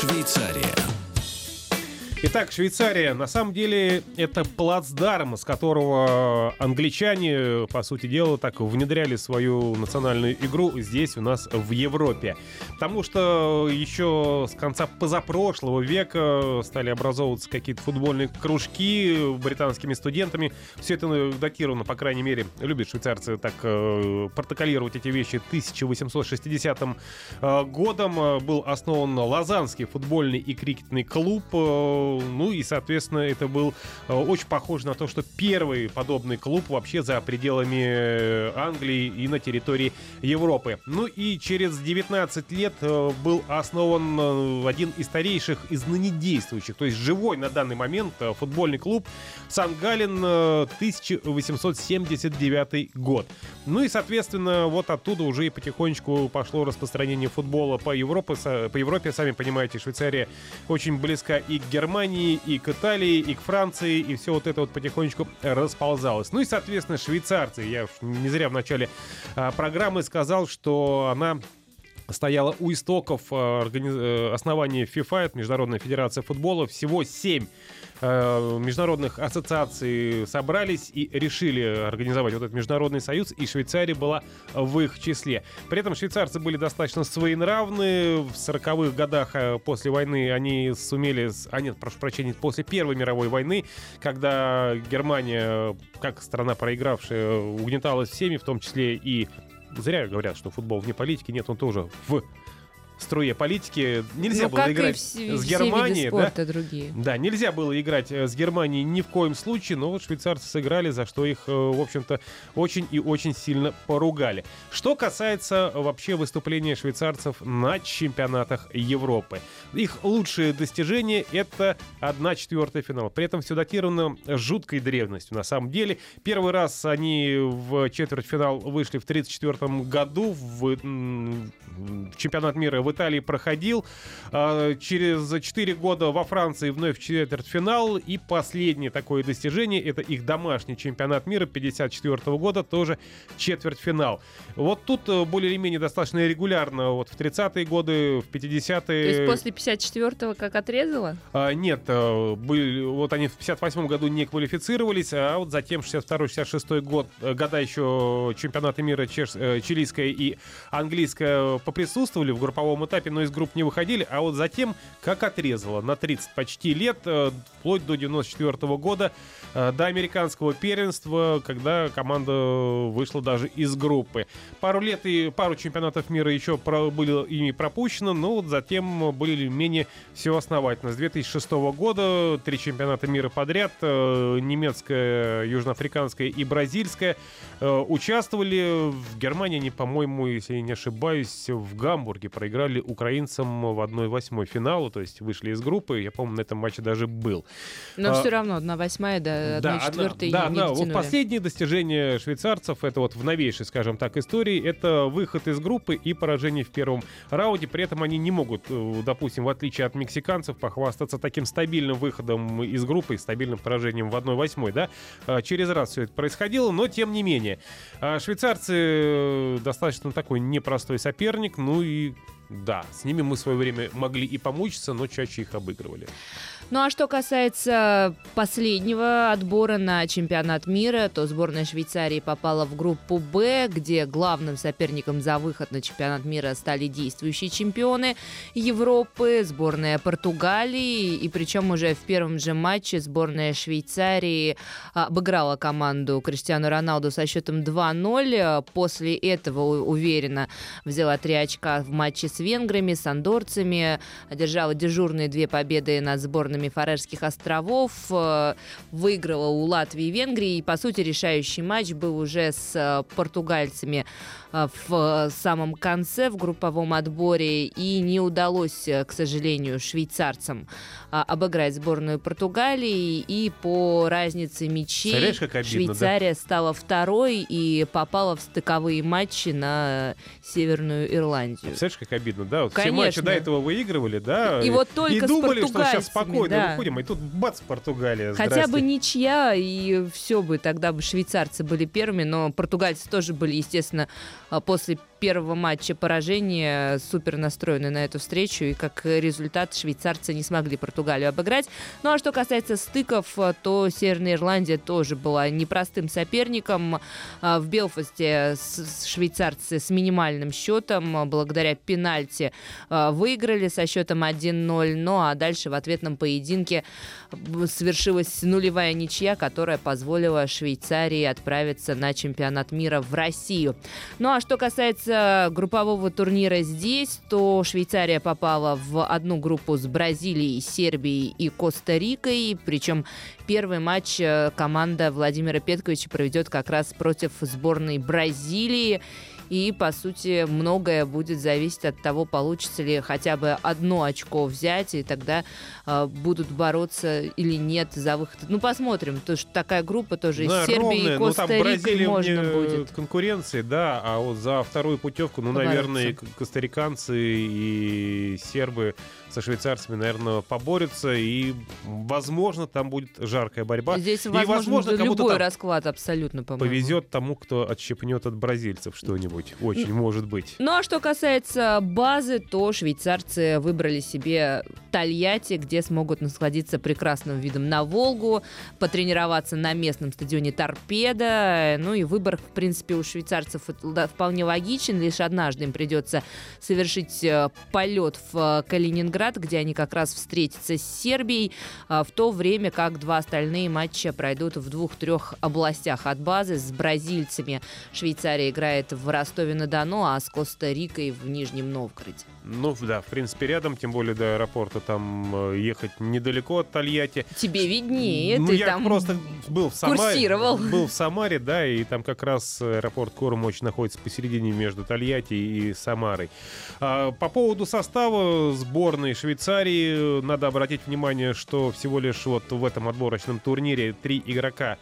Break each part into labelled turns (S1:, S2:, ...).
S1: Швейцария.
S2: Итак, Швейцария, на самом деле, это плацдарм, с которого англичане, по сути дела, так внедряли свою национальную игру здесь у нас в Европе. Потому что еще с конца позапрошлого века стали образовываться какие-то футбольные кружки британскими студентами. Все это датировано, по крайней мере, любят швейцарцы так э, протоколировать эти вещи. 1860 э, годом был основан Лозаннский футбольный и крикетный клуб э, ну и, соответственно, это был э, очень похож на то, что первый подобный клуб вообще за пределами э, Англии и на территории Европы. Ну и через 19 лет э, был основан один из старейших из ныне действующих, то есть живой на данный момент футбольный клуб Сан-Гален 1879 год. Ну и, соответственно, вот оттуда уже и потихонечку пошло распространение футбола по Европе. По Европе, сами понимаете, Швейцария очень близка и к Германии, Германии, и к Италии, и к Франции, и все вот это вот потихонечку расползалось. Ну и, соответственно, швейцарцы. Я не зря в начале а, программы сказал, что она стояла у истоков организ... Э, основания FIFA, это Международная Федерация Футбола. Всего семь Э, международных ассоциаций собрались и решили организовать вот этот международный союз, и Швейцария была в их числе. При этом швейцарцы были достаточно своенравны. В 40-х годах э, после войны они сумели... А нет, прошу прощения, после Первой мировой войны, когда Германия, как страна проигравшая, угнеталась всеми, в том числе и Зря говорят, что футбол вне политики. Нет, он тоже в струе политики. Нельзя ну, было играть
S3: все,
S2: с Германией.
S3: спорта
S2: да?
S3: другие.
S2: да, нельзя было играть э, с Германией ни в коем случае, но вот швейцарцы сыграли, за что их, э, в общем-то, очень и очень сильно поругали. Что касается вообще выступления швейцарцев на чемпионатах Европы. Их лучшие достижения — это 1-4 финал. При этом все датировано жуткой древностью. На самом деле, первый раз они в четвертьфинал вышли в 1934 году в, в чемпионат мира в Италии проходил. А, через 4 года во Франции вновь в четвертьфинал. И последнее такое достижение — это их домашний чемпионат мира 54 года, тоже четвертьфинал. Вот тут э, более или менее достаточно регулярно, вот в 30-е годы, в 50-е... То
S3: есть после 54-го как отрезало?
S2: А, нет, э, были, вот они в 58 году не квалифицировались, а вот затем 62-66 год, э, года еще чемпионаты мира чеш, чилийская и английская поприсутствовали в групповом групповом этапе, но из групп не выходили, а вот затем как отрезало на 30 почти лет, э, вплоть до 94 -го года, э, до американского первенства, когда команда вышла даже из группы. Пару лет и пару чемпионатов мира еще было ими пропущено, но вот затем более-менее все основательно. С 2006 года три чемпионата мира подряд, э, немецкая, южноафриканская и бразильская, участвовали. В Германии они, по-моему, если я не ошибаюсь, в Гамбурге проиграли проиграли украинцам в 1-8 финала, то есть вышли из группы. Я помню, на этом матче даже был.
S3: Но а, все равно 1-8 до 1-4
S2: да, да, да, вот последние достижения швейцарцев, это вот в новейшей, скажем так, истории, это выход из группы и поражение в первом раунде. При этом они не могут, э, допустим, в отличие от мексиканцев, похвастаться таким стабильным выходом из группы, стабильным поражением в 1-8, да. А, через раз все это происходило, но тем не менее. А, швейцарцы э, достаточно такой непростой соперник, ну и да, с ними мы в свое время могли и помучиться, но чаще их обыгрывали.
S3: Ну а что касается последнего отбора на чемпионат мира, то сборная Швейцарии попала в группу «Б», где главным соперником за выход на чемпионат мира стали действующие чемпионы Европы, сборная Португалии, и причем уже в первом же матче сборная Швейцарии обыграла команду Криштиану Роналду со счетом 2-0. После этого уверенно взяла три очка в матче с венграми, с андорцами, одержала дежурные две победы над сборными сборными Фарерских островов, э, выиграла у Латвии и Венгрии. И, по сути, решающий матч был уже с э, португальцами э, в самом конце, в групповом отборе. И не удалось, к сожалению, швейцарцам обыграть сборную Португалии. И по разнице мячей
S2: обидно,
S3: Швейцария
S2: да?
S3: стала второй и попала в стыковые матчи на Северную Ирландию.
S2: Представляешь, как обидно, да? Вот
S3: Конечно.
S2: все матчи до этого выигрывали, да?
S3: И, и вот только
S2: и думали, что сейчас спокойно
S3: да.
S2: выходим, и тут бац, Португалия.
S3: Хотя бы ничья, и все бы, тогда бы швейцарцы были первыми, но португальцы тоже были, естественно, а, после первого матча поражения супер настроены на эту встречу, и как результат швейцарцы не смогли Португалию обыграть. Ну а что касается стыков, то Северная Ирландия тоже была непростым соперником. А, в Белфасте швейцарцы с минимальным счетом, благодаря пенальти, а, выиграли со счетом 1-0. Ну а дальше в ответном поединке совершилась нулевая ничья, которая позволила Швейцарии отправиться на чемпионат мира в Россию. Ну а что касается группового турнира здесь, то Швейцария попала в одну группу с Бразилией, Сербией и Коста-Рикой. Причем первый матч э, команда Владимира Петковича проведет как раз против сборной Бразилии. И, по сути, многое будет зависеть от того, получится ли хотя бы одно очко взять, и тогда э, будут бороться или нет за выход. Ну, посмотрим. Потому что такая группа тоже да, из Сербии ровная. и Коста-Рикой
S2: ну,
S3: можно будет.
S2: конкуренции, да, а вот за вторую путевку, ну, наверное, костариканцы и сербы со швейцарцами, наверное, поборются, и, возможно, там будет жаркая борьба.
S3: Здесь,
S2: и,
S3: возможно, любой расклад абсолютно, по-моему.
S2: Повезет тому, кто отщепнет от бразильцев что-нибудь. Очень может быть.
S3: Ну, а что касается базы, то швейцарцы выбрали себе Тольятти, где смогут насладиться прекрасным видом на Волгу, потренироваться на местном стадионе Торпеда. Ну и выбор, в принципе, у швейцарцев вполне логичен. Лишь однажды им придется совершить э, полет в Калининград Белград, где они как раз встретятся с Сербией, а, в то время как два остальные матча пройдут в двух-трех областях от базы. С бразильцами Швейцария играет в Ростове-на-Дону, а с Коста-Рикой в Нижнем Новгороде.
S2: Ну да, в принципе, рядом, тем более до аэропорта там э, ехать недалеко от Тольятти.
S3: Тебе виднее,
S2: ну,
S3: ты
S2: я
S3: там
S2: просто был в Самаре.
S3: Курсировал.
S2: Был в Самаре, да, и там как раз аэропорт Кормоч находится посередине между Тольятти и Самарой. А, по поводу состава сборной Швейцарии надо обратить внимание, что всего лишь вот в этом отборочном турнире три игрока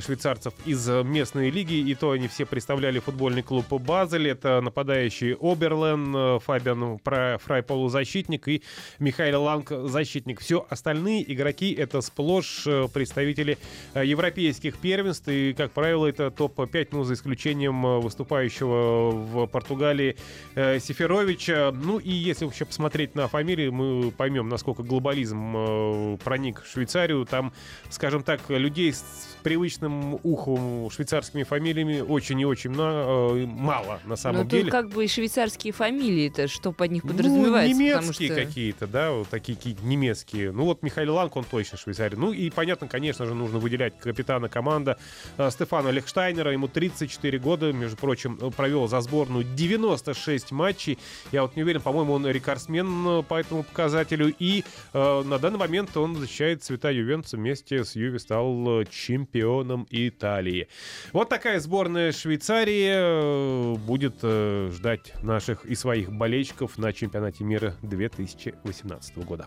S2: швейцарцев из местной лиги, и то они все представляли футбольный клуб Базель. Это нападающий Оберлен, э, Фабиан Фрай полузащитник и Михаил Ланг защитник. Все остальные игроки это сплошь э, представители европейских первенств, и, как правило, это топ-5, ну, за исключением выступающего в Португалии Сеферовича. Ну и если вообще посмотреть на фамилии, мы поймем, насколько глобализм проник в Швейцарию. Там, скажем так, людей с привычным уху швейцарскими фамилиями очень и очень э, мало на самом
S3: Но
S2: деле.
S3: Ну, как бы и швейцарские фамилии-то, что под них подразумевается?
S2: Ну, немецкие
S3: что...
S2: какие-то, да, вот такие какие немецкие. Ну вот Михаил Ланг, он точно швейцарий. Ну и понятно, конечно же, нужно выделять капитана команды э, Стефана Лехштайнера. Ему 34 года, между прочим, провел за сборную 96 матчей. Я вот не уверен, по-моему, он рекордсмен э, по этому показателю. И э, на данный момент он защищает цвета Ювентуса вместе с Юви стал чемпионом чемпионом Италии. Вот такая сборная Швейцарии э, будет э, ждать наших и своих болельщиков на чемпионате мира 2018 года.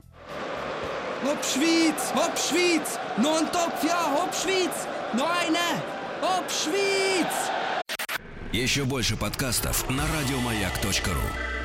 S2: Hopp Schweiz, hopp Schweiz, noch ein Topf, ja, hopp Schweiz, noch eine, hopp Schweiz. Еще больше подкастов на радиомаяк.ру